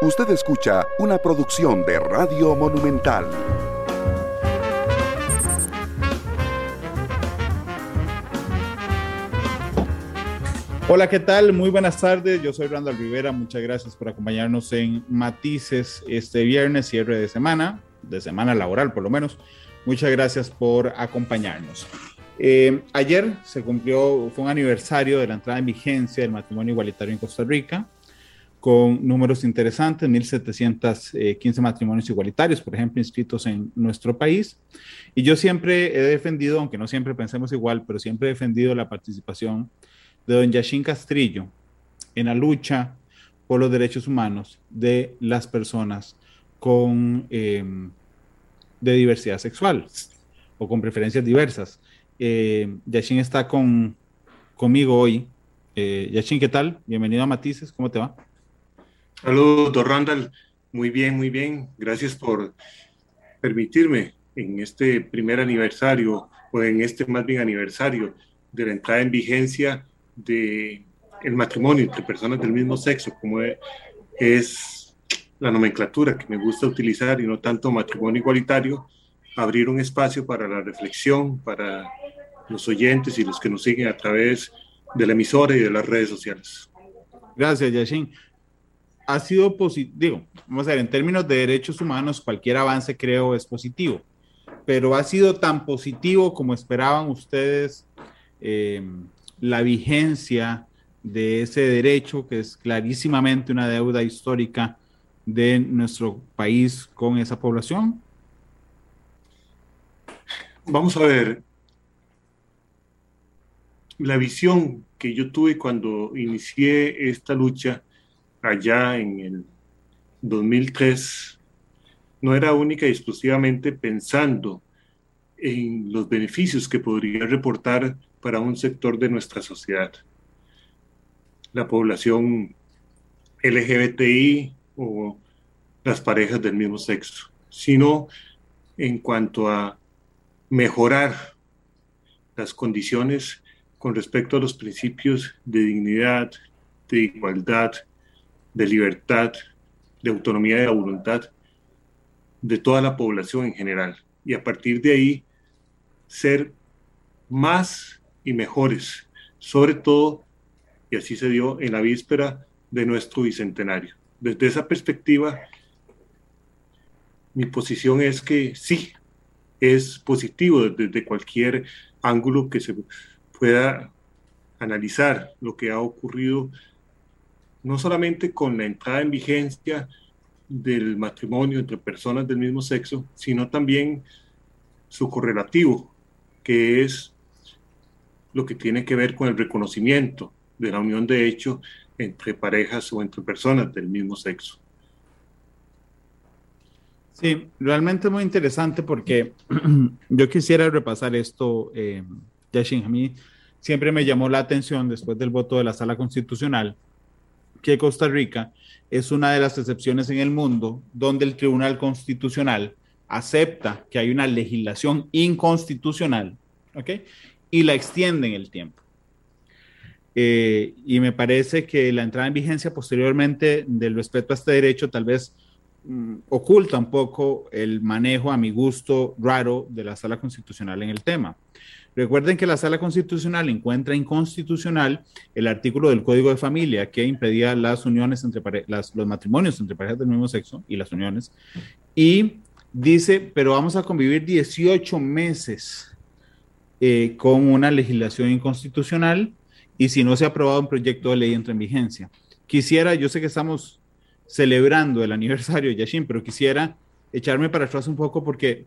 Usted escucha una producción de Radio Monumental. Hola, ¿qué tal? Muy buenas tardes. Yo soy Randall Rivera. Muchas gracias por acompañarnos en Matices este viernes, cierre de semana, de semana laboral por lo menos. Muchas gracias por acompañarnos. Eh, ayer se cumplió, fue un aniversario de la entrada en vigencia del matrimonio igualitario en Costa Rica con números interesantes, 1.715 matrimonios igualitarios, por ejemplo, inscritos en nuestro país. Y yo siempre he defendido, aunque no siempre pensemos igual, pero siempre he defendido la participación de don Yashin Castrillo en la lucha por los derechos humanos de las personas con, em, de diversidad sexual o con preferencias diversas. Eh, Yashin está con, conmigo hoy. Eh, Yashin, ¿qué tal? Bienvenido a Matices, ¿cómo te va? Saludos, Randall. Muy bien, muy bien. Gracias por permitirme en este primer aniversario, o en este más bien aniversario de la entrada en vigencia de el matrimonio entre personas del mismo sexo, como es la nomenclatura que me gusta utilizar y no tanto matrimonio igualitario, abrir un espacio para la reflexión, para los oyentes y los que nos siguen a través de la emisora y de las redes sociales. Gracias, Yashin ha sido positivo. Vamos a ver, en términos de derechos humanos, cualquier avance creo es positivo, pero ha sido tan positivo como esperaban ustedes eh, la vigencia de ese derecho, que es clarísimamente una deuda histórica de nuestro país con esa población? Vamos a ver, la visión que yo tuve cuando inicié esta lucha allá en el 2003 no era única y exclusivamente pensando en los beneficios que podría reportar para un sector de nuestra sociedad. La población LGBTI o las parejas del mismo sexo, sino en cuanto a mejorar las condiciones con respecto a los principios de dignidad, de igualdad, de libertad, de autonomía de la voluntad de toda la población en general. Y a partir de ahí, ser más y mejores, sobre todo, y así se dio en la víspera de nuestro bicentenario. Desde esa perspectiva, mi posición es que sí, es positivo desde cualquier ángulo que se pueda analizar lo que ha ocurrido no solamente con la entrada en vigencia del matrimonio entre personas del mismo sexo, sino también su correlativo, que es lo que tiene que ver con el reconocimiento de la unión de hecho entre parejas o entre personas del mismo sexo. Sí, realmente es muy interesante porque yo quisiera repasar esto, eh, Yashin. A mí siempre me llamó la atención después del voto de la Sala Constitucional que Costa Rica es una de las excepciones en el mundo donde el Tribunal Constitucional acepta que hay una legislación inconstitucional, ¿ok? Y la extiende en el tiempo. Eh, y me parece que la entrada en vigencia posteriormente del respeto a este derecho tal vez mm, oculta un poco el manejo a mi gusto raro de la sala constitucional en el tema. Recuerden que la Sala Constitucional encuentra inconstitucional el artículo del Código de Familia que impedía las uniones entre los matrimonios entre parejas del mismo sexo y las uniones. Y dice, pero vamos a convivir 18 meses eh, con una legislación inconstitucional y si no se ha aprobado un proyecto de ley entra en vigencia. Quisiera, yo sé que estamos celebrando el aniversario de Yashin, pero quisiera echarme para atrás un poco porque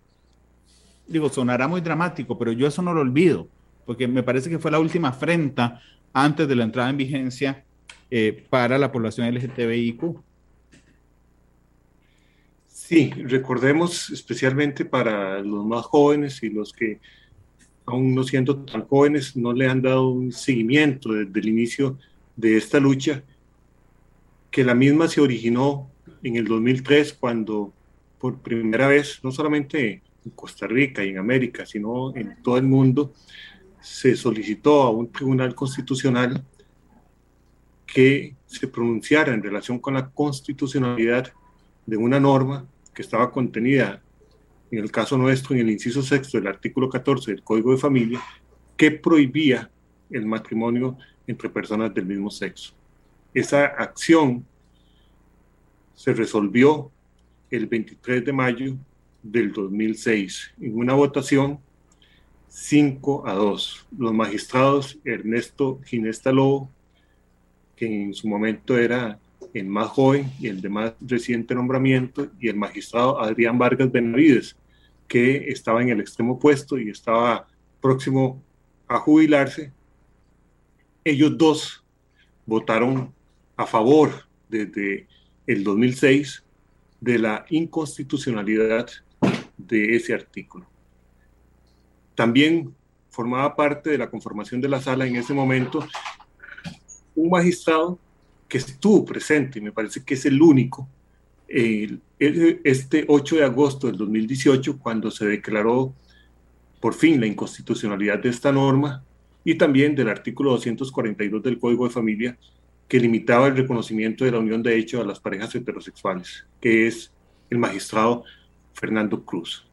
digo, sonará muy dramático, pero yo eso no lo olvido, porque me parece que fue la última afrenta antes de la entrada en vigencia eh, para la población LGTBIQ. Sí, recordemos especialmente para los más jóvenes y los que aún no siendo tan jóvenes no le han dado un seguimiento desde el inicio de esta lucha, que la misma se originó en el 2003 cuando por primera vez, no solamente en Costa Rica y en América, sino en todo el mundo, se solicitó a un tribunal constitucional que se pronunciara en relación con la constitucionalidad de una norma que estaba contenida, en el caso nuestro, en el inciso sexto del artículo 14 del Código de Familia, que prohibía el matrimonio entre personas del mismo sexo. Esa acción se resolvió el 23 de mayo del 2006 en una votación 5 a 2. Los magistrados Ernesto Ginesta Lobo, que en su momento era el más joven y el de más reciente nombramiento, y el magistrado Adrián Vargas Benavides, que estaba en el extremo opuesto y estaba próximo a jubilarse, ellos dos votaron a favor desde el 2006 de la inconstitucionalidad de ese artículo. También formaba parte de la conformación de la sala en ese momento un magistrado que estuvo presente, y me parece que es el único, este 8 de agosto del 2018, cuando se declaró por fin la inconstitucionalidad de esta norma y también del artículo 242 del Código de Familia, que limitaba el reconocimiento de la unión de hecho a las parejas heterosexuales, que es el magistrado Fernando Cruz.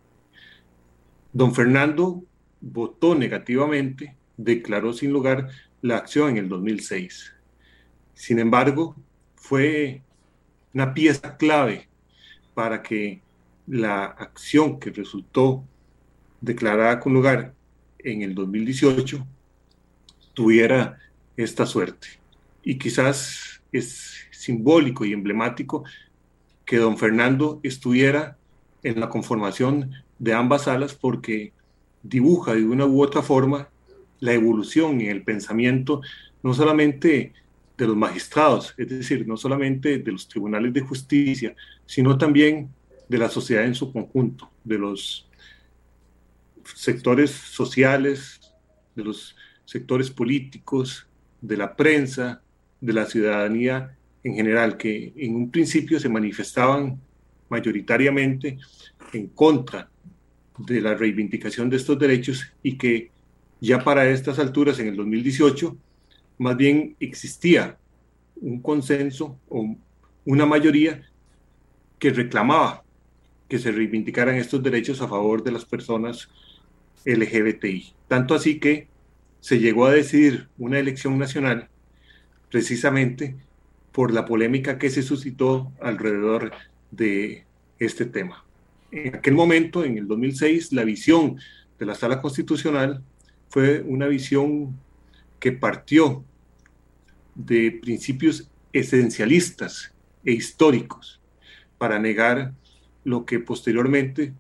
Don Fernando votó negativamente, declaró sin lugar la acción en el 2006. Sin embargo, fue una pieza clave para que la acción que resultó declarada con lugar en el 2018 tuviera esta suerte. Y quizás es simbólico y emblemático que don Fernando estuviera en la conformación de ambas salas porque dibuja de una u otra forma la evolución en el pensamiento no solamente de los magistrados, es decir, no solamente de los tribunales de justicia, sino también de la sociedad en su conjunto, de los sectores sociales, de los sectores políticos, de la prensa, de la ciudadanía en general, que en un principio se manifestaban mayoritariamente en contra de la reivindicación de estos derechos y que ya para estas alturas, en el 2018, más bien existía un consenso o una mayoría que reclamaba que se reivindicaran estos derechos a favor de las personas LGBTI. Tanto así que se llegó a decidir una elección nacional precisamente por la polémica que se suscitó alrededor de este tema. En aquel momento, en el 2006, la visión de la sala constitucional fue una visión que partió de principios esencialistas e históricos para negar lo que posteriormente,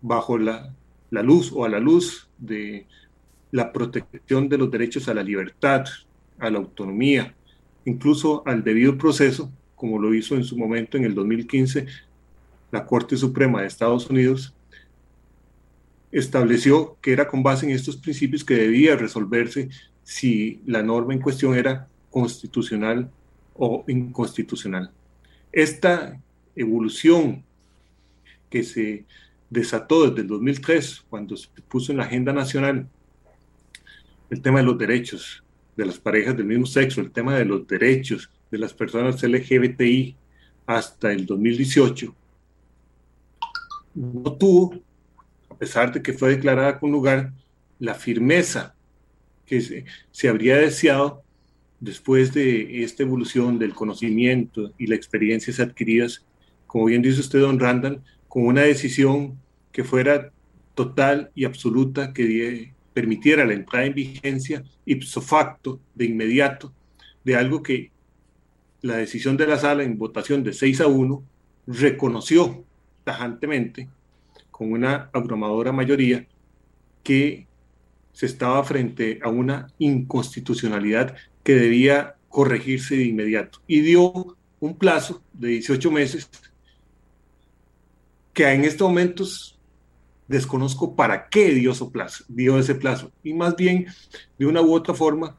bajo la, la luz o a la luz de la protección de los derechos a la libertad, a la autonomía, incluso al debido proceso, como lo hizo en su momento en el 2015 la Corte Suprema de Estados Unidos, estableció que era con base en estos principios que debía resolverse si la norma en cuestión era constitucional o inconstitucional. Esta evolución que se desató desde el 2003, cuando se puso en la agenda nacional el tema de los derechos de las parejas del mismo sexo, el tema de los derechos de las personas LGBTI hasta el 2018, no tuvo a pesar de que fue declarada con lugar, la firmeza que se, habría deseado después de esta evolución del conocimiento y las experiencias adquiridas, como bien dice usted, don Randall, con una decisión que fuera total y absoluta, que permitiera la entrada en vigencia ipso facto, de inmediato, de algo que la decisión de la sala en votación de 6 a 1 reconoció tajantemente con una abrumadora mayoría que se estaba frente a una inconstitucionalidad que debía corregirse de inmediato. Y dio un plazo de 18 meses que en estos momentos desconozco para qué dio, dio ese plazo. Y más bien de una u otra forma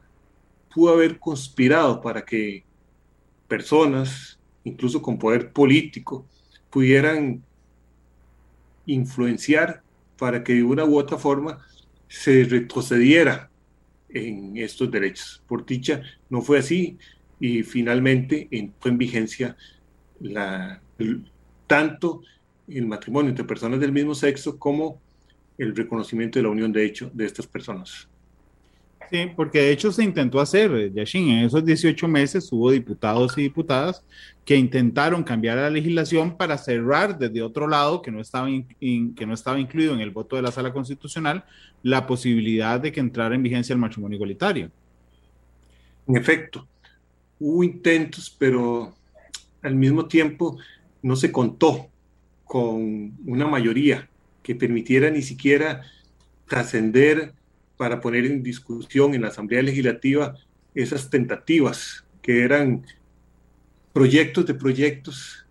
pudo haber conspirado para que personas, incluso con poder político, pudieran influenciar para que de una u otra forma se retrocediera en estos derechos. Por dicha, no fue así. y finalmente entró en vigencia tanto el matrimonio entre personas del mismo sexo como el reconocimiento de la unión de hecho de estas personas. Sí, porque de hecho se intentó hacer, Yashin, en esos 18 meses hubo diputados y diputadas que intentaron cambiar la legislación para cerrar desde otro lado, que no, estaba que no estaba incluido en el voto de la sala constitucional, la posibilidad de que entrara en vigencia el matrimonio igualitario. En efecto, hubo intentos, pero al mismo tiempo no se contó con una mayoría que permitiera ni siquiera trascender para poner en discusión en la Asamblea Legislativa esas tentativas que eran proyectos de proyectos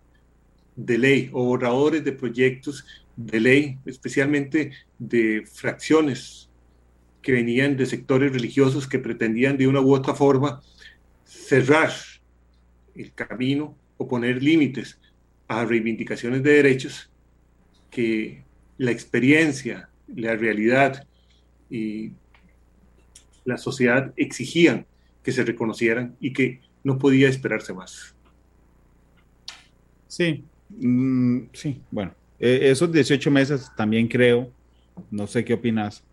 de ley o borradores de proyectos de ley, especialmente de fracciones que venían de sectores religiosos que pretendían de una u otra forma cerrar el camino o poner límites a reivindicaciones de derechos que la experiencia, la realidad y la sociedad exigían que se reconocieran y que no podía esperarse más. Sí, mm, sí, bueno, e, esos 18 meses también creo, no sé qué opinas,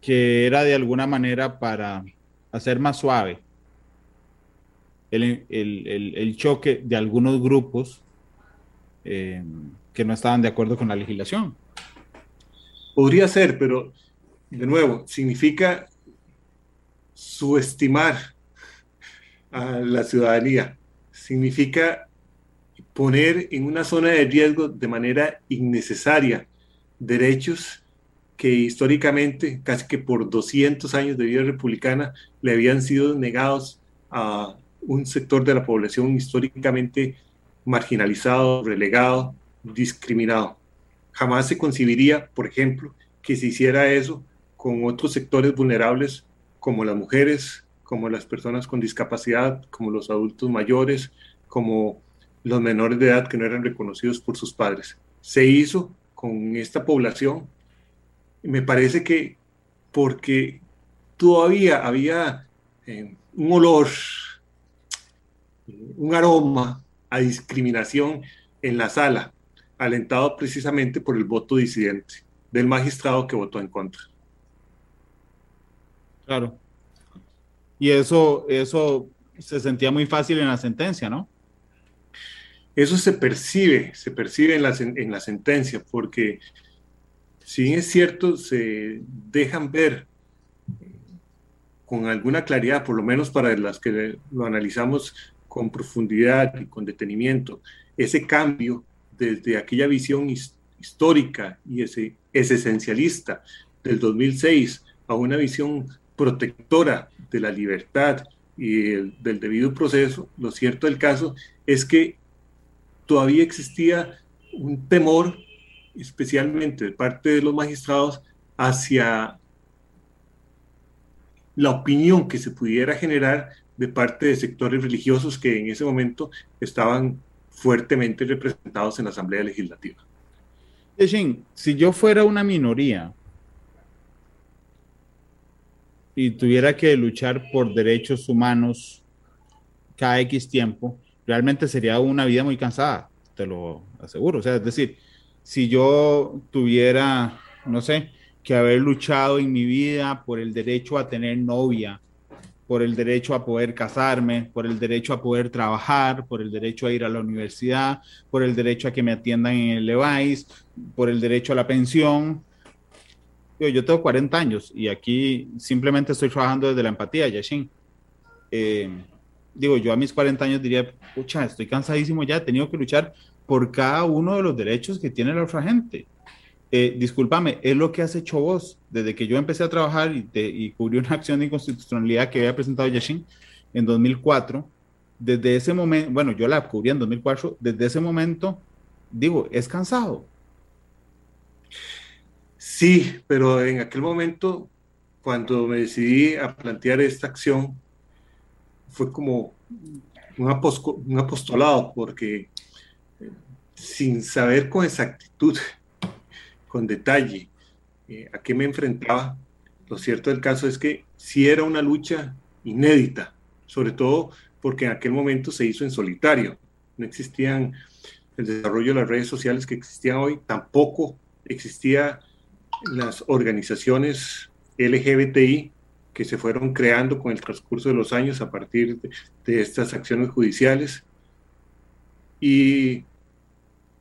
que era de alguna manera para hacer más suave el, choque de algunos grupos eh, que no estaban de acuerdo con la legislación. Podría ser, pero de nuevo, significa subestimar a la ciudadanía, significa poner en una zona de riesgo de manera innecesaria derechos que históricamente, casi que por 200 años de vida republicana, le habían sido negados a un sector de la población históricamente marginalizado, relegado, discriminado. Jamás se concibiría, por ejemplo, que se hiciera eso con otros sectores vulnerables como las mujeres, como las personas con discapacidad, como los adultos mayores, como los menores de edad que no eran reconocidos por sus padres. Se hizo con esta población. Me parece que porque todavía había eh, un olor, un aroma a discriminación en la sala, alentado precisamente por el voto disidente del magistrado que votó en contra. Claro. Y eso, eso se sentía muy fácil en la sentencia, ¿no? Eso se percibe, se percibe en la, en la sentencia, porque si es cierto, se dejan ver con alguna claridad, por lo menos para las que lo analizamos con profundidad y con detenimiento, ese cambio desde aquella visión histórica y ese esencialista del 2006 a una visión protectora de la libertad y del debido proceso, lo cierto del caso es que todavía existía un temor, especialmente de parte de los magistrados, hacia la opinión que se pudiera generar de parte de sectores religiosos que en ese momento estaban fuertemente representados en la Asamblea Legislativa. si yo fuera una minoría y tuviera que luchar por derechos humanos cada X tiempo, realmente sería una vida muy cansada, te lo aseguro. O sea, es decir, si yo tuviera, no sé, que haber luchado en mi vida por el derecho a tener novia, por el derecho a poder casarme, por el derecho a poder trabajar, por el derecho a ir a la universidad, por el derecho a que me atiendan en el LEVAIS, por el derecho a la pensión, yo, tengo 40 años y aquí simplemente estoy trabajando desde la empatía, Yashin. Eh, digo, yo a mis 40 años diría, pucha, estoy cansadísimo ya, he tenido que luchar por cada uno de los derechos que tiene la otra gente. Eh, discúlpame, es lo que has hecho vos desde que yo empecé a trabajar y, cubrí una acción de inconstitucionalidad que había presentado Yashin en 2004. Desde ese momento, bueno, yo la cubrí en 2004, desde ese momento, digo, es cansado Sí, pero en aquel momento, cuando me decidí a plantear esta acción, fue como un, apostolado, porque eh, sin saber con exactitud, con detalle, eh, a qué me enfrentaba, lo cierto del caso es que sí era una lucha inédita, sobre todo porque en aquel momento se hizo en solitario. No existían el desarrollo de las redes sociales que existían hoy, tampoco existían las organizaciones LGBTI que se fueron creando con el transcurso de los años a partir de, estas acciones judiciales. Y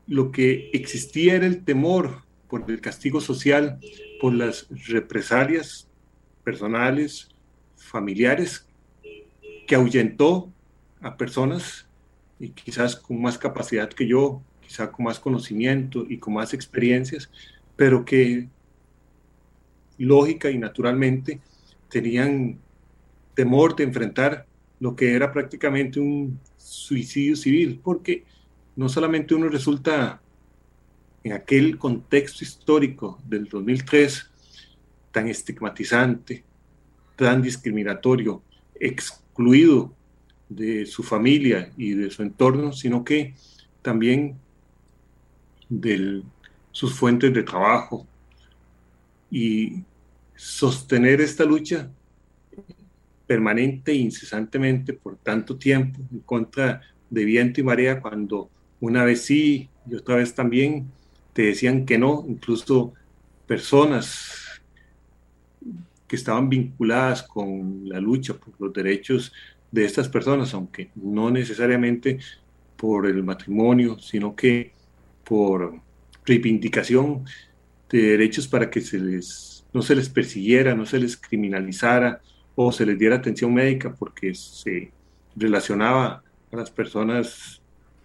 lo que existía era el temor por el castigo social, por las represalias personales, familiares, que ahuyentó a personas y quizás con más capacidad que yo, quizás con más conocimiento y con más experiencias, pero que lógica y naturalmente tenían temor de enfrentar lo que era prácticamente un suicidio civil, porque no solamente uno resulta en aquel contexto histórico del 2003 tan estigmatizante, tan discriminatorio, excluido de su familia y de su entorno, sino que también de sus fuentes de trabajo y sostener esta lucha permanente e incesantemente por tanto tiempo en contra de viento y marea cuando una vez sí y otra vez también te decían que no, incluso personas que estaban vinculadas con la lucha por los derechos de estas personas, aunque no necesariamente por el matrimonio, sino que por reivindicación de derechos para que se les, no se les persiguiera, no se les criminalizara o se les diera atención médica porque se relacionaba a las personas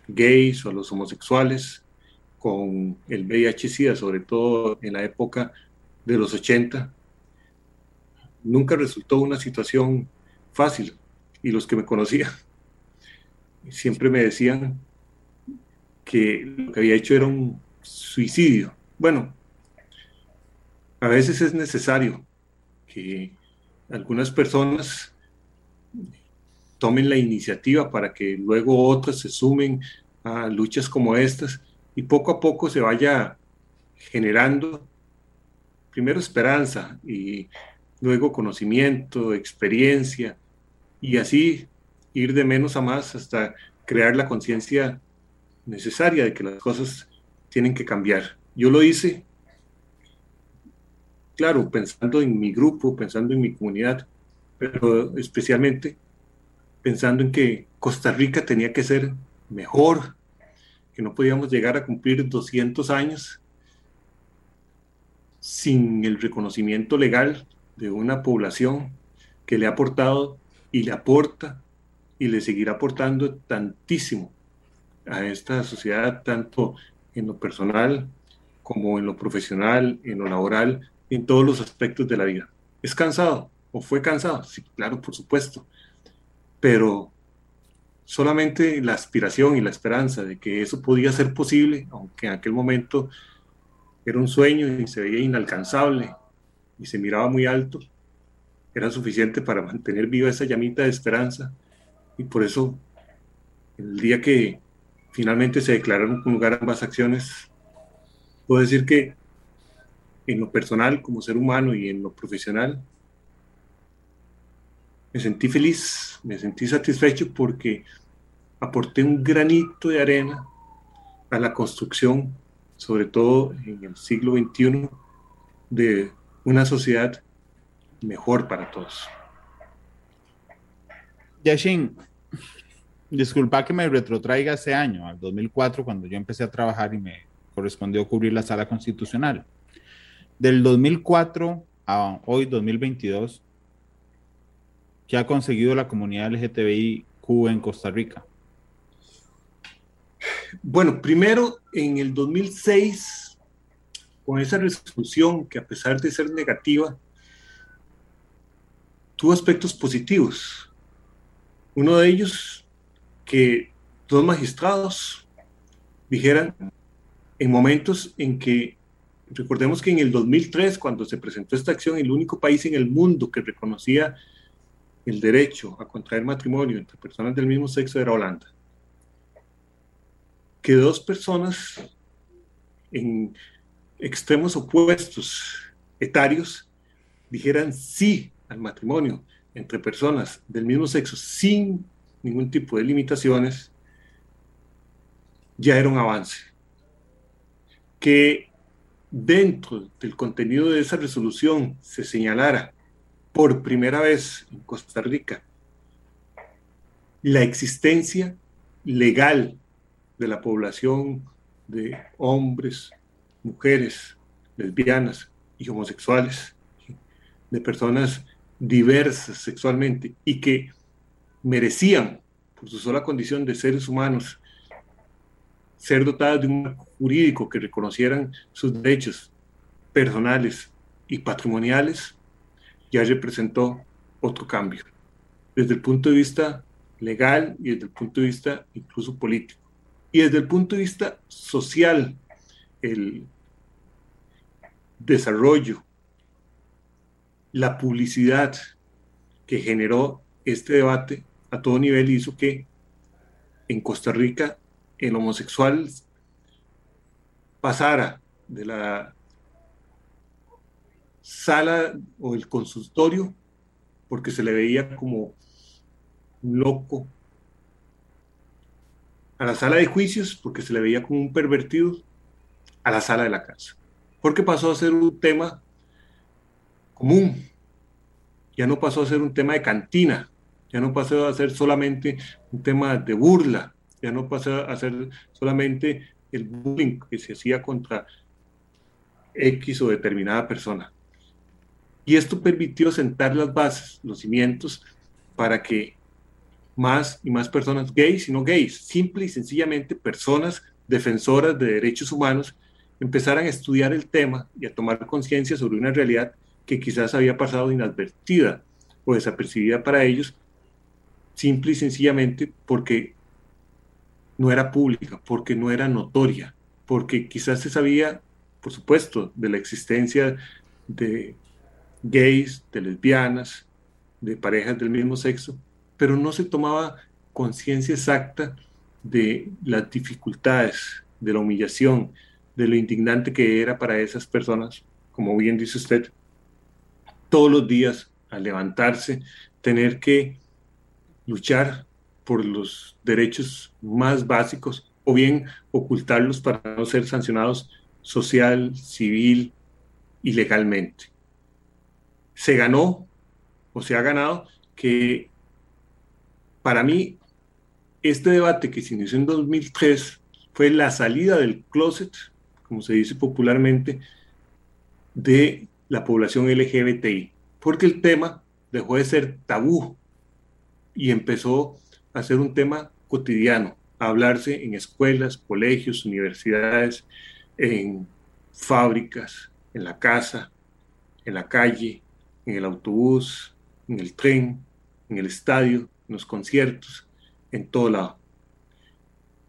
gays o a los homosexuales con el VIH-Sida, sobre todo en la época de los 80, nunca resultó una situación fácil. Y los que me conocían siempre me decían que lo que había hecho era un suicidio. Bueno, a veces es necesario que algunas personas tomen la iniciativa para que luego otras se sumen a luchas como estas y poco a poco se vaya generando primero esperanza y luego conocimiento, experiencia y así ir de menos a más hasta crear la conciencia necesaria de que las cosas tienen que cambiar. Yo lo hice, claro, pensando en mi grupo, pensando en mi comunidad, pero especialmente pensando en que Costa Rica tenía que ser mejor, que no podíamos llegar a cumplir 200 años sin el reconocimiento legal de una población que le ha aportado y le aporta y le seguirá aportando tantísimo a esta sociedad, tanto en lo personal como en lo profesional, en lo laboral, en todos los aspectos de la vida. ¿Es cansado o fue cansado? Sí, claro, por supuesto. Pero solamente la aspiración y la esperanza de que eso podía ser posible, aunque en aquel momento era un sueño y se veía inalcanzable y se miraba muy alto, era suficiente para mantener viva esa llamita de esperanza. Y por eso, el día que finalmente se declararon lugar ambas acciones, puedo decir que en lo personal, como ser humano y en lo profesional, me sentí feliz, me sentí satisfecho porque aporté un granito de arena a la construcción, sobre todo en el siglo XXI, de una sociedad mejor para todos. Yashin, disculpa que me retrotraiga ese año, al 2004, cuando yo empecé a trabajar y me correspondió cubrir la sala constitucional. Del 2004 a hoy, 2022, ¿qué ha conseguido la comunidad LGTBIQ en Costa Rica? Bueno, primero en el 2006, con esa resolución que a pesar de ser negativa, tuvo aspectos positivos. Uno de ellos, que dos magistrados dijeran en momentos en que, recordemos que en el 2003, cuando se presentó esta acción, el único país en el mundo que reconocía el derecho a contraer matrimonio entre personas del mismo sexo era Holanda que dos personas en extremos opuestos etarios dijeran sí al matrimonio entre personas del mismo sexo sin ningún tipo de limitaciones, ya era un avance. Que dentro del contenido de esa resolución se señalara por primera vez en Costa Rica la existencia legal de la población de hombres, mujeres, lesbianas y homosexuales, de personas diversas sexualmente y que merecían, por su sola condición de seres humanos, ser dotadas de un jurídico que reconocieran sus derechos personales y patrimoniales, ya representó otro cambio, desde el punto de vista legal y desde el punto de vista incluso político. Y desde el punto de vista social, el desarrollo, la publicidad que generó este debate a todo nivel hizo que en Costa Rica el homosexual pasara de la sala o el consultorio porque se le veía como loco, a la sala de juicios porque se le veía como un pervertido, a la sala de la casa, porque pasó a ser un tema común, ya no pasó a ser un tema de cantina, ya no pasó a ser solamente un tema de burla, ya no pasó a ser solamente el bullying que se hacía contra X o determinada persona. Y esto permitió sentar las bases, los cimientos, para que más y más personas gays y no gays, simple y sencillamente personas defensoras de derechos humanos, empezaran a estudiar el tema y a tomar conciencia sobre una realidad que quizás había pasado inadvertida o desapercibida para ellos, simple y sencillamente porque no era pública, porque no era notoria, porque quizás se sabía, por supuesto, de la existencia de gays, de lesbianas, de parejas del mismo sexo, pero no se tomaba conciencia exacta de las dificultades, de la humillación, de lo indignante que era para esas personas, como bien dice usted, todos los días al levantarse, tener que luchar por los derechos más básicos o bien ocultarlos para no ser sancionados social, civil y legalmente. Se ganó o se ha ganado que para mí, este debate que se inició en 2003 fue la salida del closet, como se dice popularmente, de la población LGBTI, porque el tema dejó de ser tabú y empezó a ser un tema cotidiano, a hablarse en escuelas, colegios, universidades, en fábricas, en la casa, en la calle, en el autobús, en el tren, en el estadio, en los conciertos, en todo lado.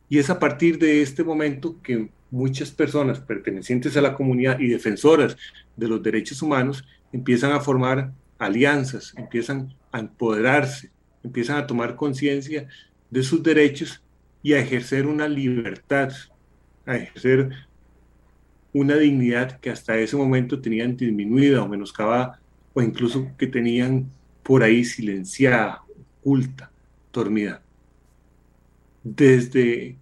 Y es a partir de este momento que muchas personas pertenecientes a la comunidad y defensoras de los derechos humanos empiezan a formar alianzas, empiezan a empoderarse, empiezan a tomar conciencia de sus derechos y a ejercer una libertad, a ejercer una dignidad que hasta ese momento tenían disminuida o menoscabada o incluso que tenían por ahí silenciada oculta, dormida. Desde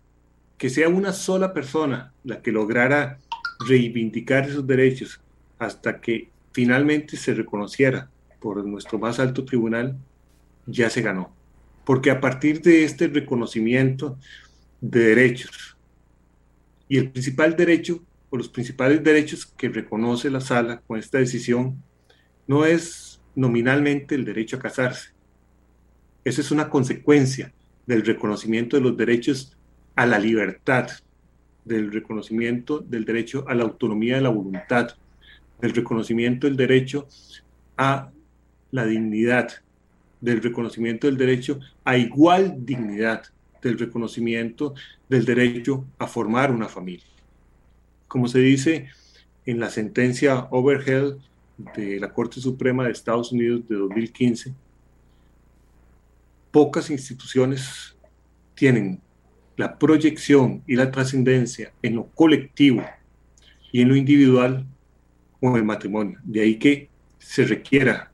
que sea una sola persona la que lograra reivindicar esos derechos hasta que finalmente se reconociera por nuestro más alto tribunal, ya se ganó. Porque a partir de este reconocimiento de derechos, y el principal derecho o los principales derechos que reconoce la sala con esta decisión, no es nominalmente el derecho a casarse, esa es una consecuencia del reconocimiento de los derechos a la libertad, del reconocimiento del derecho a la autonomía de la voluntad, del reconocimiento del derecho a la dignidad, del reconocimiento del derecho a igual dignidad, del reconocimiento del derecho a formar una familia. Como se dice en la sentencia Overhead de la Corte Suprema de Estados Unidos de 2015, pocas instituciones tienen la proyección y la trascendencia en lo colectivo y en lo individual como el matrimonio. De ahí que se requiera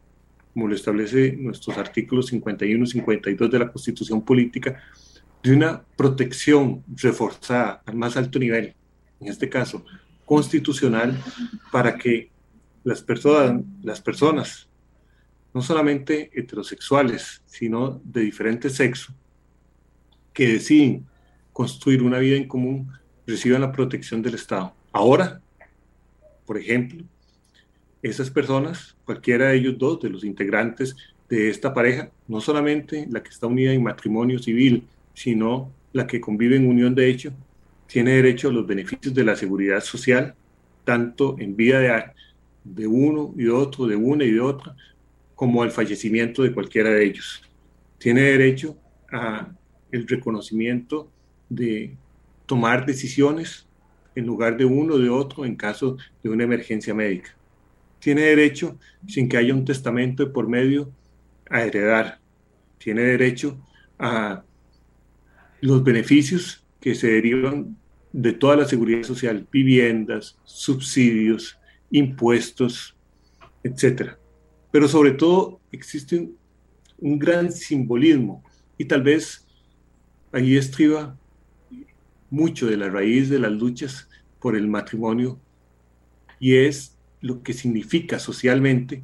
como lo establece nuestros artículos 51 y 52 de la Constitución Política, de una protección reforzada al más alto nivel, en este caso constitucional, para que las personas, las personas no solamente heterosexuales, sino de diferente sexo, que deciden construir una vida en común, reciban la protección del Estado. Ahora, por ejemplo, esas personas, cualquiera de ellos dos, de los integrantes de esta pareja, no solamente la que está unida en matrimonio civil, sino la que convive en unión de hecho, tiene derecho a los beneficios de la seguridad social, tanto en vida de, de uno y de otro, de una y de otra, como al fallecimiento de cualquiera de ellos. Tiene derecho a el reconocimiento de tomar decisiones en lugar de uno o de otro en caso de una emergencia médica. Tiene derecho, sin que haya un testamento de por medio, a heredar. Tiene derecho a los beneficios que se derivan de toda la seguridad social, viviendas, subsidios, impuestos, etc. Pero sobre todo existe un, gran simbolismo y tal vez ahí estriba mucho de la raíz de las luchas por el matrimonio y es lo que significa socialmente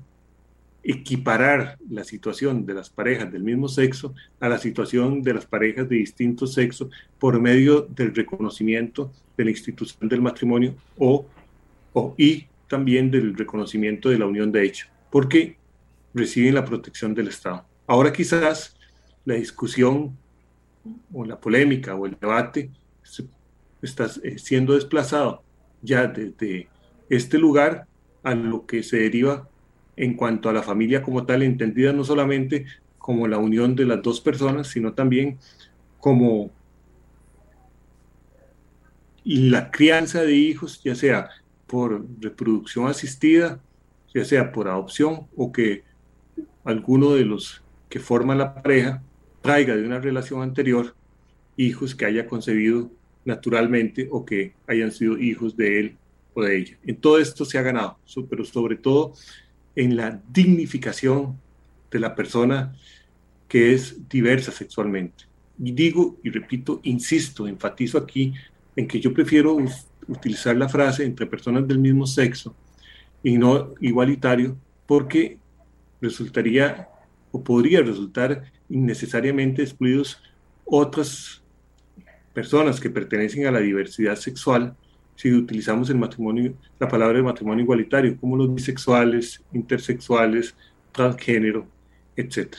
equiparar la situación de las parejas del mismo sexo a la situación de las parejas de distinto sexo por medio del reconocimiento de la institución del matrimonio o, o y también del reconocimiento de la unión de hecho, porque reciben la protección del Estado. Ahora quizás la discusión o la polémica o el debate está eh, siendo desplazado ya desde este lugar a lo que se deriva en cuanto a la familia como tal, entendida no solamente como la unión de las dos personas, sino también como la crianza de hijos, ya sea por reproducción asistida, ya sea por adopción o que alguno de los que forman la pareja traiga de una relación anterior hijos que haya concebido naturalmente o que hayan sido hijos de él de ella. En todo esto se ha ganado, pero sobre todo en la dignificación de la persona que es diversa sexualmente. Y digo y repito, insisto, enfatizo aquí en que yo prefiero utilizar la frase entre personas del mismo sexo y no igualitario porque resultaría o podría resultar innecesariamente excluidos otras personas que pertenecen a la diversidad sexual si utilizamos el matrimonio, la palabra de matrimonio igualitario, como los bisexuales, intersexuales, transgénero, etc.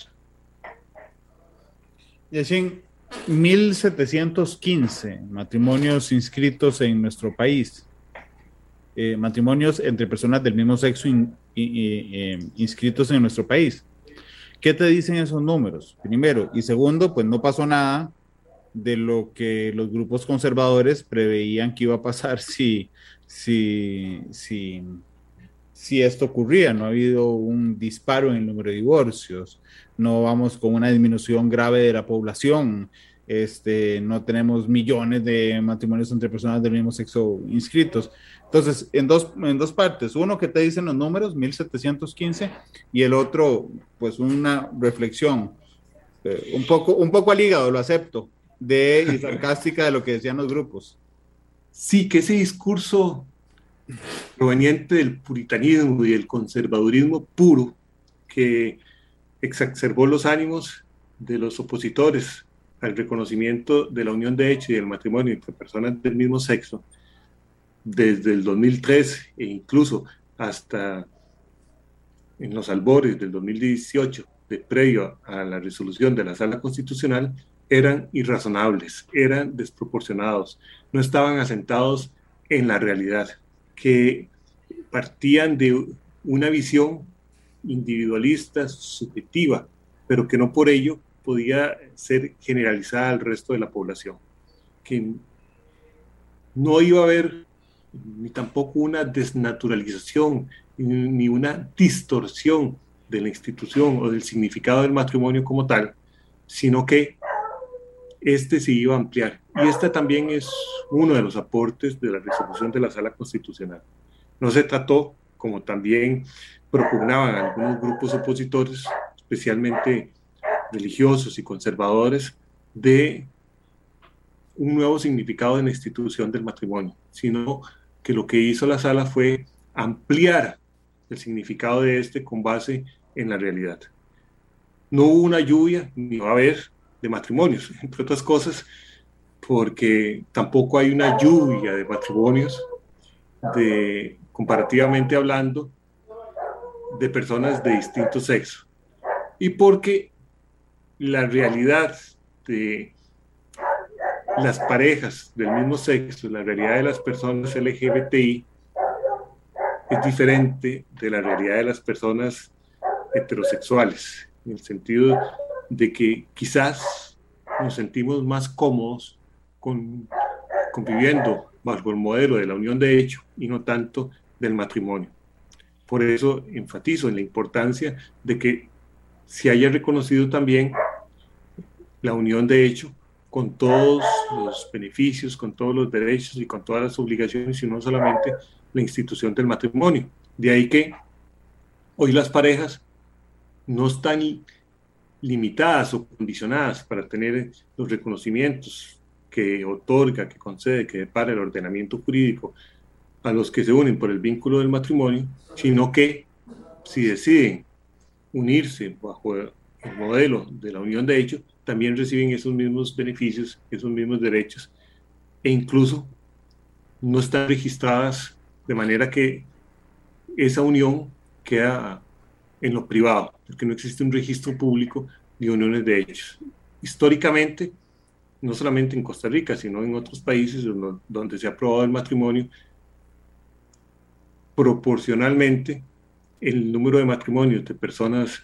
en 1715 matrimonios inscritos en nuestro país, eh, matrimonios entre personas del mismo sexo eh, inscritos en nuestro país. ¿Qué te dicen esos números? Primero. Y segundo, pues no pasó nada de lo que los grupos conservadores preveían que iba a pasar si, si, si, si esto ocurría. No ha habido un disparo en el número de divorcios, no vamos con una disminución grave de la población, este, no tenemos millones de matrimonios entre personas del mismo sexo inscritos. Entonces, en dos, en dos partes, uno que te dicen los números, 1715, y el otro, pues una reflexión, eh, un, poco, un poco al hígado, lo acepto, de y sarcástica de lo que decían los grupos. Sí, que ese discurso proveniente del puritanismo y del conservadurismo puro que exacerbó los ánimos de los opositores al reconocimiento de la unión de hecho y del matrimonio entre personas del mismo sexo, desde el 2003 e incluso hasta en los albores del 2018, de previo a la resolución de la Sala Constitucional, eran irrazonables, eran desproporcionados, no estaban asentados en la realidad, que partían de una visión individualista, subjetiva, pero que no por ello podía ser generalizada al resto de la población, que no iba a haber ni tampoco una desnaturalización ni una distorsión de la institución o del significado del matrimonio como tal, sino que este se iba a ampliar. Y este también es uno de los aportes de la resolución de la Sala Constitucional. No se trató, como también propugnaban algunos grupos opositores, especialmente religiosos y conservadores, de un nuevo significado de la institución del matrimonio, sino que lo que hizo la sala fue ampliar el significado de este con base en la realidad. No hubo una lluvia, ni va a haber, de matrimonios, entre otras cosas, porque tampoco hay una lluvia de matrimonios, de, comparativamente hablando, de personas de distinto sexo. Y porque la realidad de las parejas del mismo sexo, la realidad de las personas LGBTI, es diferente de la realidad de las personas heterosexuales, en el sentido de que quizás nos sentimos más cómodos con, conviviendo bajo el modelo de la unión de hecho y no tanto del matrimonio. Por eso enfatizo en la importancia de que se haya reconocido también la unión de hecho con todos los beneficios, con todos los derechos y con todas las obligaciones, y no solamente la institución del matrimonio. De ahí que hoy las parejas no están limitadas o condicionadas para tener los reconocimientos que otorga, que concede, que depara el ordenamiento jurídico a los que se unen por el vínculo del matrimonio, sino que si deciden unirse bajo el modelo de la unión de hecho, también reciben esos mismos beneficios, esos mismos derechos, e incluso no están registradas de manera que esa unión queda en lo privado, porque no existe un registro público de uniones de hechos. Históricamente, no solamente en Costa Rica, sino en otros países donde se ha aprobado el matrimonio, proporcionalmente el número de matrimonios de personas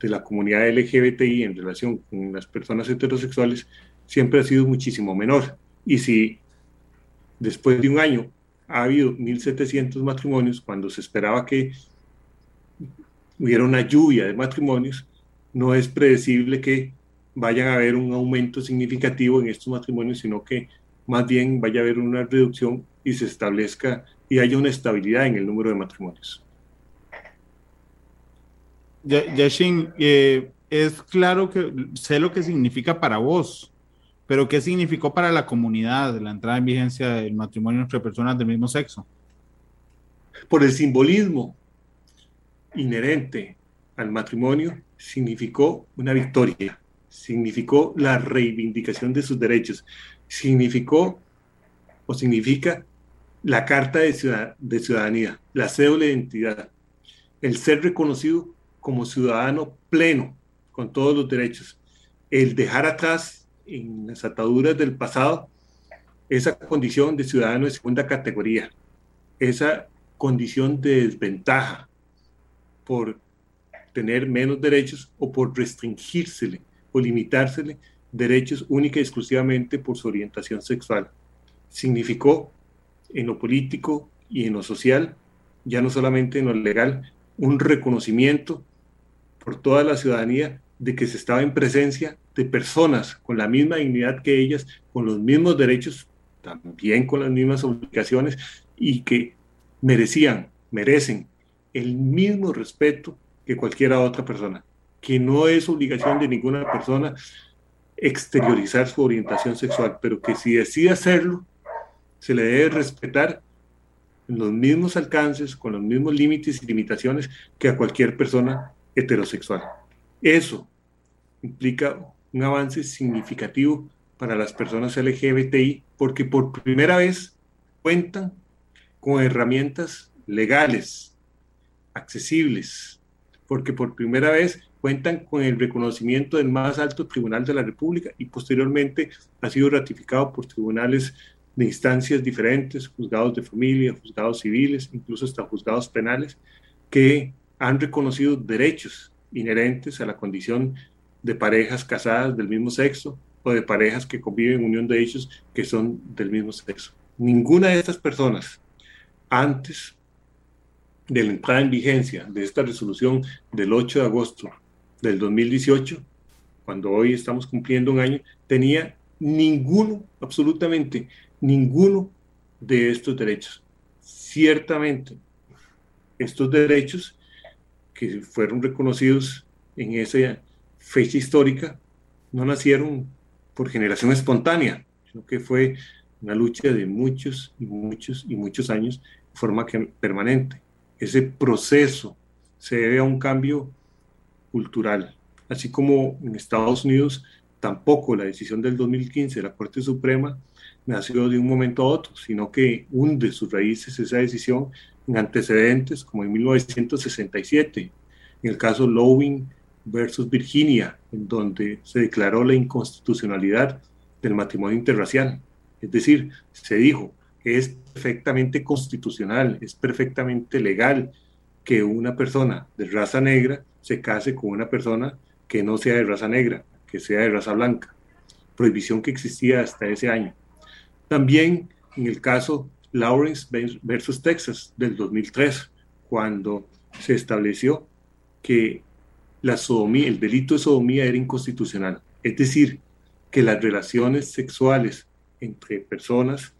de la comunidad LGBTI en relación con las personas heterosexuales siempre ha sido muchísimo menor. Y si después de un año ha habido 1.700 matrimonios, cuando se esperaba que hubiera una lluvia de matrimonios, no es predecible que vayan a haber un aumento significativo en estos matrimonios, sino que más bien vaya a haber una reducción y se establezca y haya una estabilidad en el número de matrimonios. Yashin, eh, es claro que sé lo que significa para vos, pero ¿qué significó para la comunidad la entrada en vigencia del matrimonio entre personas del mismo sexo? Por el simbolismo inherente al matrimonio, significó una victoria, significó la reivindicación de sus derechos, significó o significa la carta de, de ciudadanía, la cédula de identidad, el ser reconocido como ciudadano pleno, con todos los derechos, el dejar atrás en las ataduras del pasado esa condición de ciudadano de segunda categoría, esa condición de desventaja por tener menos derechos o por restringírsele o limitársele derechos única y exclusivamente por su orientación sexual. Significó en lo político y en lo social, ya no solamente en lo legal, un reconocimiento por toda la ciudadanía de que se estaba en presencia de personas con la misma dignidad que ellas, con los mismos derechos, también con las mismas obligaciones y que merecían, merecen el mismo respeto que cualquier otra persona, que no es obligación de ninguna persona exteriorizar su orientación sexual, pero que si decide hacerlo, se le debe respetar en los mismos alcances, con los mismos límites y limitaciones que a cualquier persona heterosexual. Eso implica un avance significativo para las personas LGBTI porque por primera vez cuentan con herramientas legales, accesibles, porque por primera vez cuentan con el reconocimiento del más alto tribunal de la República y posteriormente ha sido ratificado por tribunales de instancias diferentes, juzgados de familia, juzgados civiles, incluso hasta juzgados penales, que han reconocido derechos inherentes a la condición de parejas casadas del mismo sexo o de parejas que conviven en unión de hechos que son del mismo sexo. Ninguna de estas personas, antes de la entrada en vigencia de esta resolución del 8 de agosto del 2018, cuando hoy estamos cumpliendo un año, tenía ninguno, absolutamente ninguno de estos derechos. Ciertamente, estos derechos que fueron reconocidos en esa fecha histórica no nacieron por generación espontánea, sino que fue una lucha de muchos y muchos y muchos años de forma permanente. Ese proceso se debe a un cambio cultural, así como en Estados Unidos tampoco la decisión del 2015 de la Corte Suprema nació de un momento a otro, sino que hunde sus raíces esa decisión en antecedentes como en 1967, en el caso Lowing versus Virginia, en donde se declaró la inconstitucionalidad del matrimonio interracial. Es decir, se dijo es perfectamente constitucional, es perfectamente legal que una persona de raza negra se case con una persona que no sea de raza negra, que sea de raza blanca. Prohibición que existía hasta ese año. También en el caso Lawrence versus Texas del 2003, cuando se estableció que la sodomía, el delito de sodomía era inconstitucional. Es decir, que las relaciones sexuales entre personas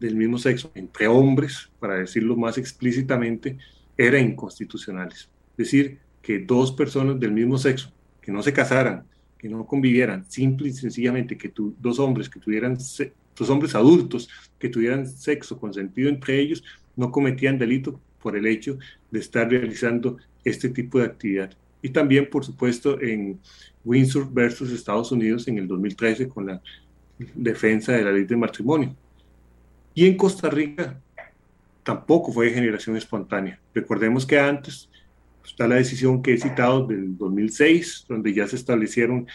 del mismo sexo, entre hombres, para decirlo más explícitamente, eran inconstitucionales. Es decir, que dos personas del mismo sexo, que no se casaran, que no convivieran, simple y sencillamente que dos hombres que tuvieran, dos hombres adultos que tuvieran sexo consentido entre ellos, no cometían delito por el hecho de estar realizando este tipo de actividad. Y también, por supuesto, en Windsor versus Estados Unidos en el 2013 con la defensa de la ley de matrimonio. Y en Costa Rica tampoco fue de generación espontánea. Recordemos que antes está la decisión que he citado del 2006, donde ya se establecieron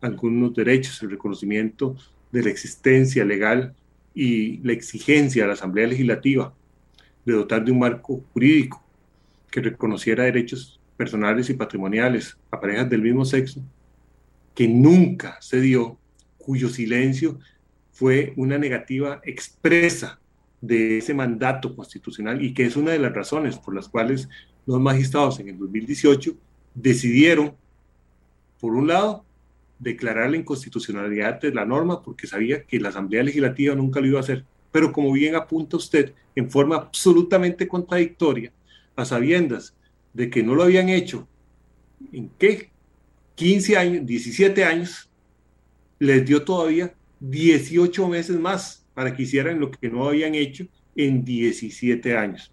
algunos derechos, el reconocimiento de la existencia legal y la exigencia a la Asamblea Legislativa de dotar de un marco jurídico que reconociera derechos personales y patrimoniales a parejas del mismo sexo, que nunca se dio, cuyo silencio fue una negativa expresa de ese mandato constitucional y que es una de las razones por las cuales los magistrados en el 2018 decidieron, por un lado, declarar la inconstitucionalidad de la norma porque sabía que la Asamblea Legislativa nunca lo iba a hacer. Pero como bien apunta usted, en forma absolutamente contradictoria, a sabiendas de que no lo habían hecho, ¿en qué? 15 años, 17 años, les dio todavía 18 meses más para que hicieran lo que no habían hecho en 17 años.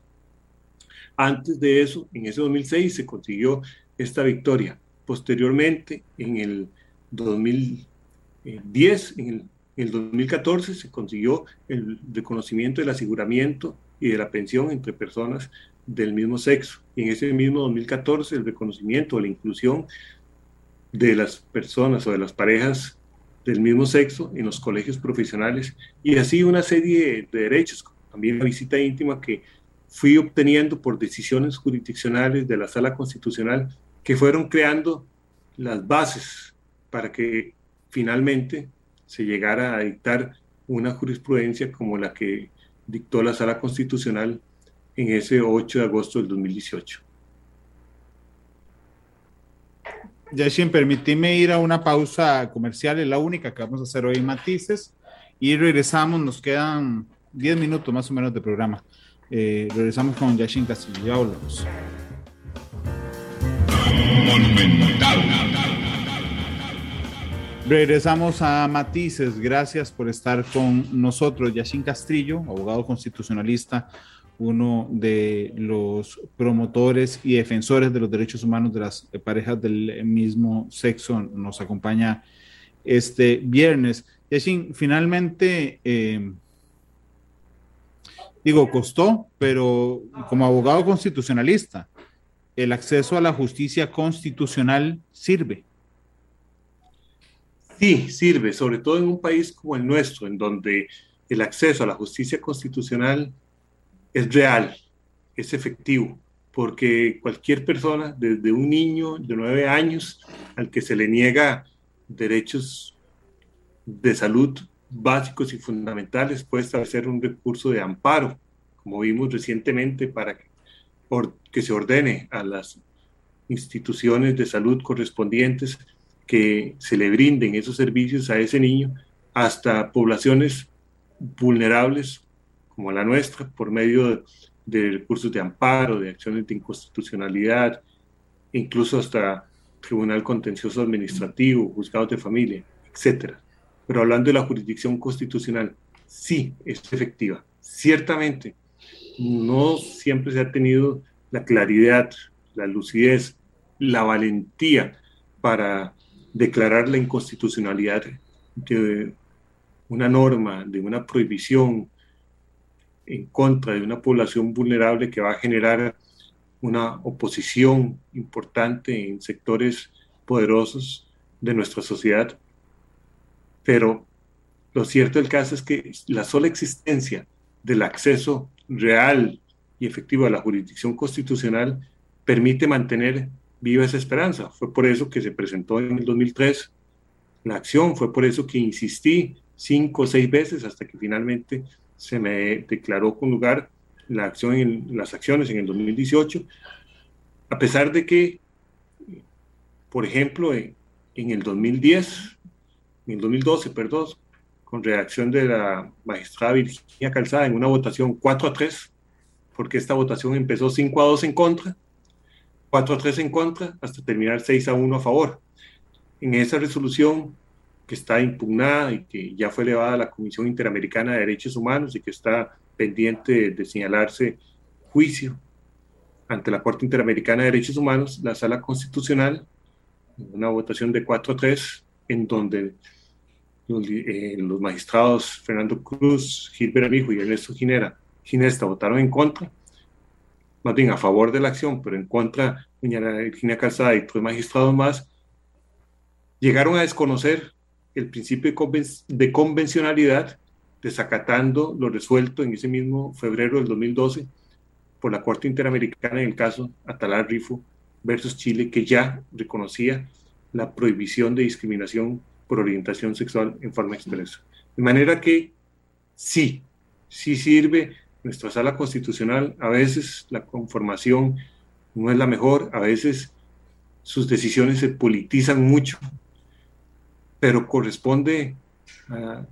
Antes de eso, en ese 2006 se consiguió esta victoria. Posteriormente, en el 2010, en el, 2014, se consiguió el reconocimiento del aseguramiento y de la pensión entre personas del mismo sexo. Y en ese mismo 2014, el reconocimiento o la inclusión de las personas o de las parejas del mismo sexo en los colegios profesionales y así una serie de derechos, también la visita íntima que fui obteniendo por decisiones jurisdiccionales de la Sala Constitucional que fueron creando las bases para que finalmente se llegara a dictar una jurisprudencia como la que dictó la Sala Constitucional en ese 8 de agosto del 2018. Yashin, permíteme ir a una pausa comercial, es la única que vamos a hacer hoy en Matices, y regresamos, nos quedan 10 minutos más o menos de programa. Eh, regresamos con Yashin Castillo. Ya volvemos. Regresamos a Matices. Gracias por estar con nosotros. Yashin Castrillo, abogado constitucionalista, uno de los promotores y defensores de los derechos humanos de las parejas del mismo sexo, nos acompaña este viernes. Yashin, finalmente. Eh, digo, costó, pero como abogado constitucionalista, el acceso a la justicia constitucional sirve. Sí, sirve, sobre todo en un país como el nuestro, en donde el acceso a la justicia constitucional es real, es efectivo, porque cualquier persona, desde un niño de nueve años al que se le niega derechos de salud básicos y fundamentales puede establecer un recurso de amparo, como vimos recientemente, para que, se ordene a las instituciones de salud correspondientes que se le brinden esos servicios a ese niño hasta poblaciones vulnerables como la nuestra por medio de recursos de amparo, de acciones de inconstitucionalidad, incluso hasta Tribunal Contencioso Administrativo, juzgados de familia, etc. Pero hablando de la jurisdicción constitucional, sí es efectiva. Ciertamente, no siempre se ha tenido la claridad, la lucidez, la valentía para declarar la inconstitucionalidad de una norma, de una prohibición en contra de una población vulnerable que va a generar una oposición importante en sectores poderosos de nuestra sociedad. Pero lo cierto del caso es que la sola existencia del acceso real y efectivo a la jurisdicción constitucional permite mantener viva esa esperanza. Fue por eso que se presentó en el 2003 la acción, fue por eso que insistí cinco o seis veces hasta que finalmente se me declaró con lugar la acción en las acciones en el 2018, a pesar de que, por ejemplo, en, en el 2010, en el 2012, perdón, con reacción de la magistrada Virginia Calzada en una votación 4 a 3, porque esta votación empezó 5 a 2 en contra, 4 a 3 en contra, hasta terminar 6 a 1 a favor. En esa resolución que está impugnada y que ya fue elevada a la Comisión Interamericana de Derechos Humanos y que está pendiente de señalarse juicio ante la Corte Interamericana de Derechos Humanos, la Sala Constitucional, una votación de 4 a 3, en donde eh, los, magistrados Fernando Cruz, Gilbert Amijo y Ernesto Ginera, Ginesta votaron en contra, más bien a favor de la acción, pero en contra de Virginia Calzada y tres magistrados más, llegaron a desconocer el principio de, convencionalidad, desacatando lo resuelto en ese mismo febrero del 2012 por la Corte Interamericana en el caso Atalar Rifo versus Chile, que ya reconocía la prohibición de discriminación por orientación sexual en forma expresa. De manera que sí, sí sirve nuestra sala constitucional. A veces la conformación no es la mejor, a veces sus decisiones se politizan mucho, pero corresponde a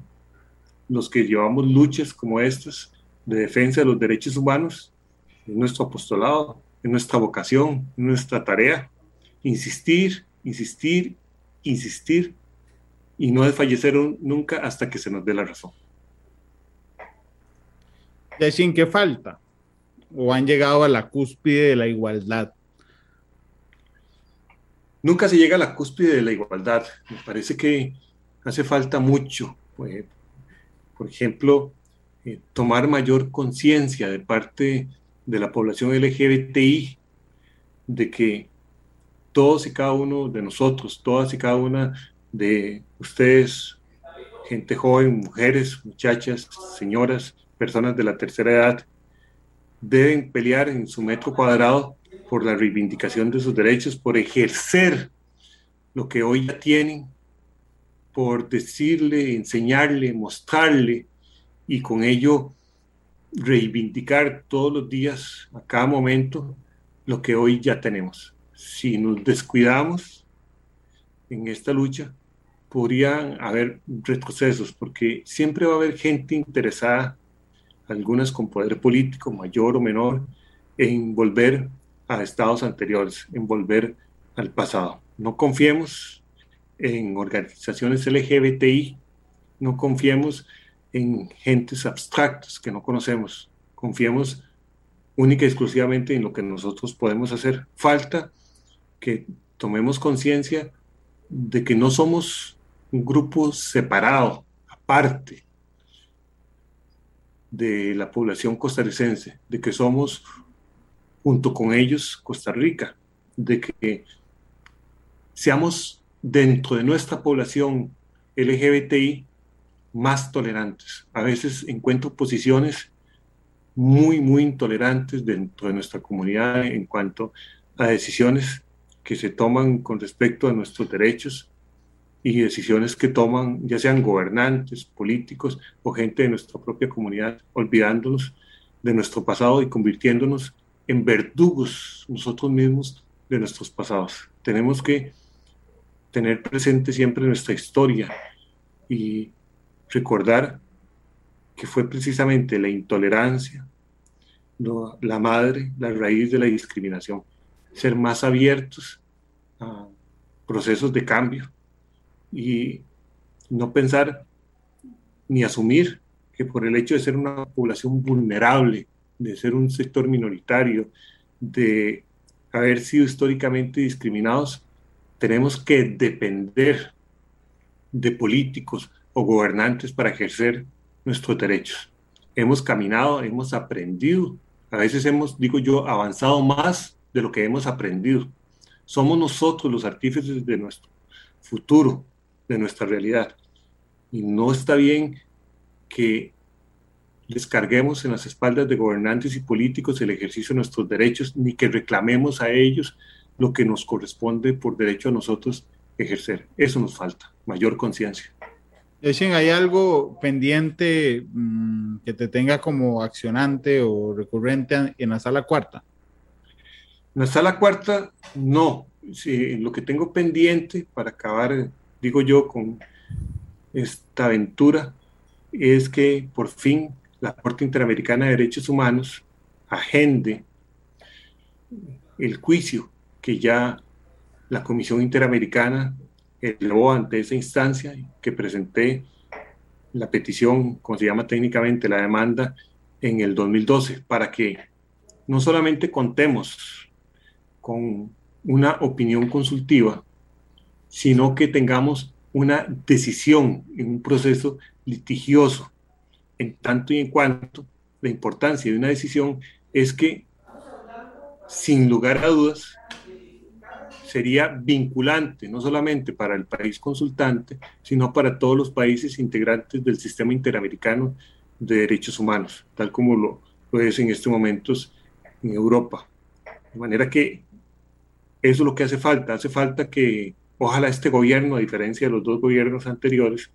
los que llevamos luchas como estas de defensa de los derechos humanos, en nuestro apostolado, en nuestra vocación, en nuestra tarea, insistir, insistir, insistir y no desfallecer nunca hasta que se nos dé la razón. sin ¿qué falta? ¿O han llegado a la cúspide de la igualdad? Nunca se llega a la cúspide de la igualdad. Me parece que hace falta mucho. Pues, por ejemplo, eh, tomar mayor conciencia de parte de la población LGBTI de que todos y cada uno de nosotros, todas y cada una de ustedes, gente joven, mujeres, muchachas, señoras, personas de la tercera edad, deben pelear en su metro cuadrado por la reivindicación de sus derechos, por ejercer lo que hoy ya tienen, por decirle, enseñarle, mostrarle y con ello reivindicar todos los días, a cada momento, lo que hoy ya tenemos. Si nos descuidamos, en esta lucha, podrían haber retrocesos, porque siempre va a haber gente interesada, algunas con poder político mayor o menor, en volver a estados anteriores, en volver al pasado. No confiemos en organizaciones LGBTI, no confiemos en gentes abstractas que no conocemos, confiemos única y exclusivamente en lo que nosotros podemos hacer. Falta que tomemos conciencia de que no somos un grupo separado, aparte de la población costarricense, de que somos junto con ellos Costa Rica, de que seamos dentro de nuestra población LGBTI más tolerantes. A veces encuentro posiciones muy, muy intolerantes dentro de nuestra comunidad en cuanto a decisiones que se toman con respecto a nuestros derechos y decisiones que toman ya sean gobernantes, políticos o gente de nuestra propia comunidad, olvidándonos de nuestro pasado y convirtiéndonos en verdugos nosotros mismos de nuestros pasados. Tenemos que tener presente siempre nuestra historia y recordar que fue precisamente la intolerancia, la madre, la raíz de la discriminación. Ser más abiertos a procesos de cambio y no pensar ni asumir que por el hecho de ser una población vulnerable, de ser un sector minoritario, de haber sido históricamente discriminados, tenemos que depender de políticos o gobernantes para ejercer nuestros derechos. Hemos caminado, hemos aprendido, a veces hemos, digo yo, avanzado más de lo que hemos aprendido. Somos nosotros los artífices de nuestro futuro, de nuestra realidad. Y no está bien que descarguemos en las espaldas de gobernantes y políticos el ejercicio de nuestros derechos, ni que reclamemos a ellos lo que nos corresponde por derecho a nosotros ejercer. Eso nos falta, mayor conciencia. ¿hay algo pendiente mm, que te tenga como accionante o recurrente en la sala cuarta? En la sala cuarta, no. lo que tengo pendiente para acabar, digo yo, con esta aventura, es que por fin la Corte Interamericana de Derechos Humanos agende el juicio que ya la Comisión Interamericana elevó ante esa instancia, que presenté la petición, como se llama técnicamente, la demanda, en el 2012, para que no solamente contemos con una opinión consultiva, sino que tengamos una decisión en un proceso litigioso en tanto y en cuanto la importancia de una decisión es que, sin lugar a dudas, sería vinculante no solamente para el país consultante, sino para todos los países integrantes del sistema interamericano de derechos humanos, tal como lo, es en estos momentos en Europa. De manera que eso es lo que hace falta. Hace falta que ojalá este gobierno, a diferencia de los dos gobiernos anteriores,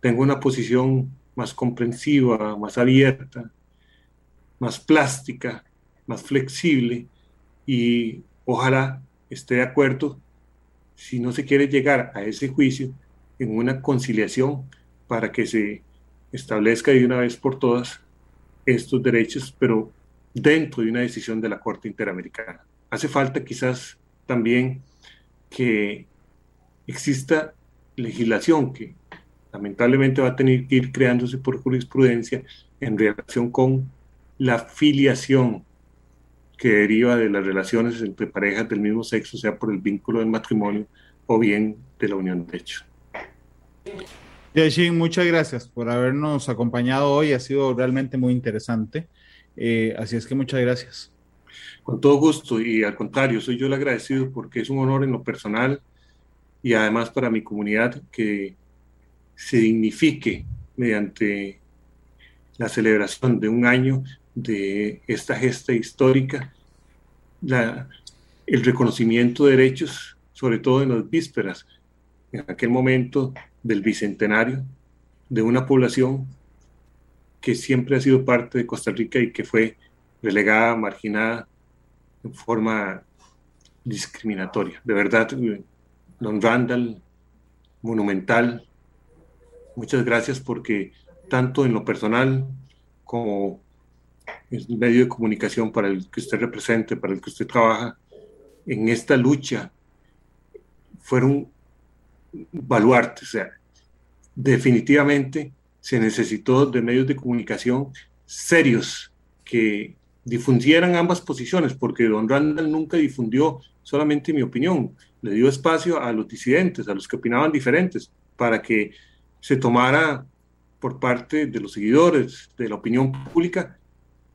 tenga una posición más comprensiva, más abierta, más plástica, más flexible y ojalá esté de acuerdo si no se quiere llegar a ese juicio en una conciliación para que se establezca de una vez por todas estos derechos, pero dentro de una decisión de la Corte Interamericana. Hace falta quizás también que exista legislación que lamentablemente va a tener que ir creándose por jurisprudencia en relación con la filiación que deriva de las relaciones entre parejas del mismo sexo, sea por el vínculo del matrimonio o bien de la unión de hecho. Yashin, muchas gracias por habernos acompañado hoy, ha sido realmente muy interesante. Eh, así es que muchas gracias. Con todo gusto y al contrario, soy yo el agradecido porque es un honor en lo personal y además para mi comunidad que se dignifique mediante la celebración de un año de esta gesta histórica, el reconocimiento de derechos, sobre todo en las vísperas, en aquel momento del bicentenario, de una población que siempre ha sido parte de Costa Rica y que fue relegada, marginada en forma discriminatoria. De verdad, don Randall, monumental, muchas gracias porque tanto en lo personal como en el medio de comunicación para el que usted represente, para el que usted trabaja, en esta lucha fueron baluartes. O definitivamente se necesitó de medios de comunicación serios que difundieran ambas posiciones, porque don Randall nunca difundió solamente mi opinión, le dio espacio a los disidentes, a los que opinaban diferentes, para que se tomara por parte de los seguidores, de la opinión pública,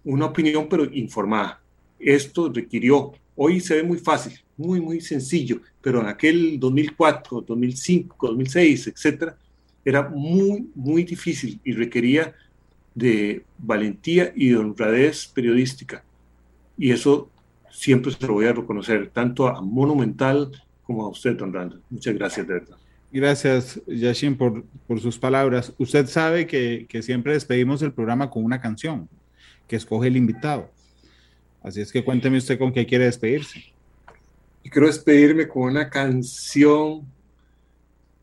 una opinión pero informada. Esto requirió, hoy se ve muy fácil, muy, muy sencillo, pero en aquel 2004, 2005, 2006, etcétera, era muy, muy difícil y requería de valentía y de honradez periodística. Y eso siempre se lo voy a reconocer, tanto a Monumental como a usted, don Randall. Muchas gracias, de verdad. Gracias, Yashin, por, por sus palabras. Usted sabe que, que, siempre despedimos el programa con una canción que escoge el invitado. Así es que cuénteme usted con qué quiere despedirse. Y quiero despedirme con una canción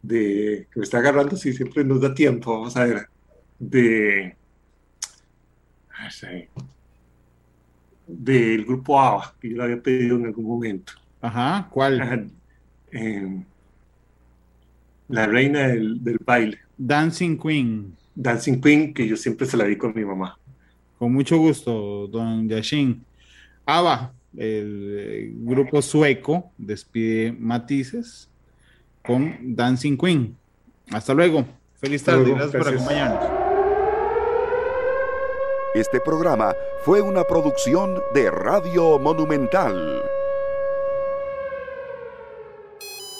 de que me está agarrando si siempre nos da tiempo, vamos a ver, de del grupo ABBA, que yo lo había pedido en algún momento. Ajá, ¿cuál? Eh, la reina del, del, baile. Dancing Queen. Dancing Queen, que yo siempre se la di con mi mamá. Con mucho gusto, don Yashin. ABBA, el grupo sueco, despide Matices con Dancing Queen. Hasta luego. Feliz tarde. gracias, por acompañarnos. Este programa fue una producción de Radio Monumental.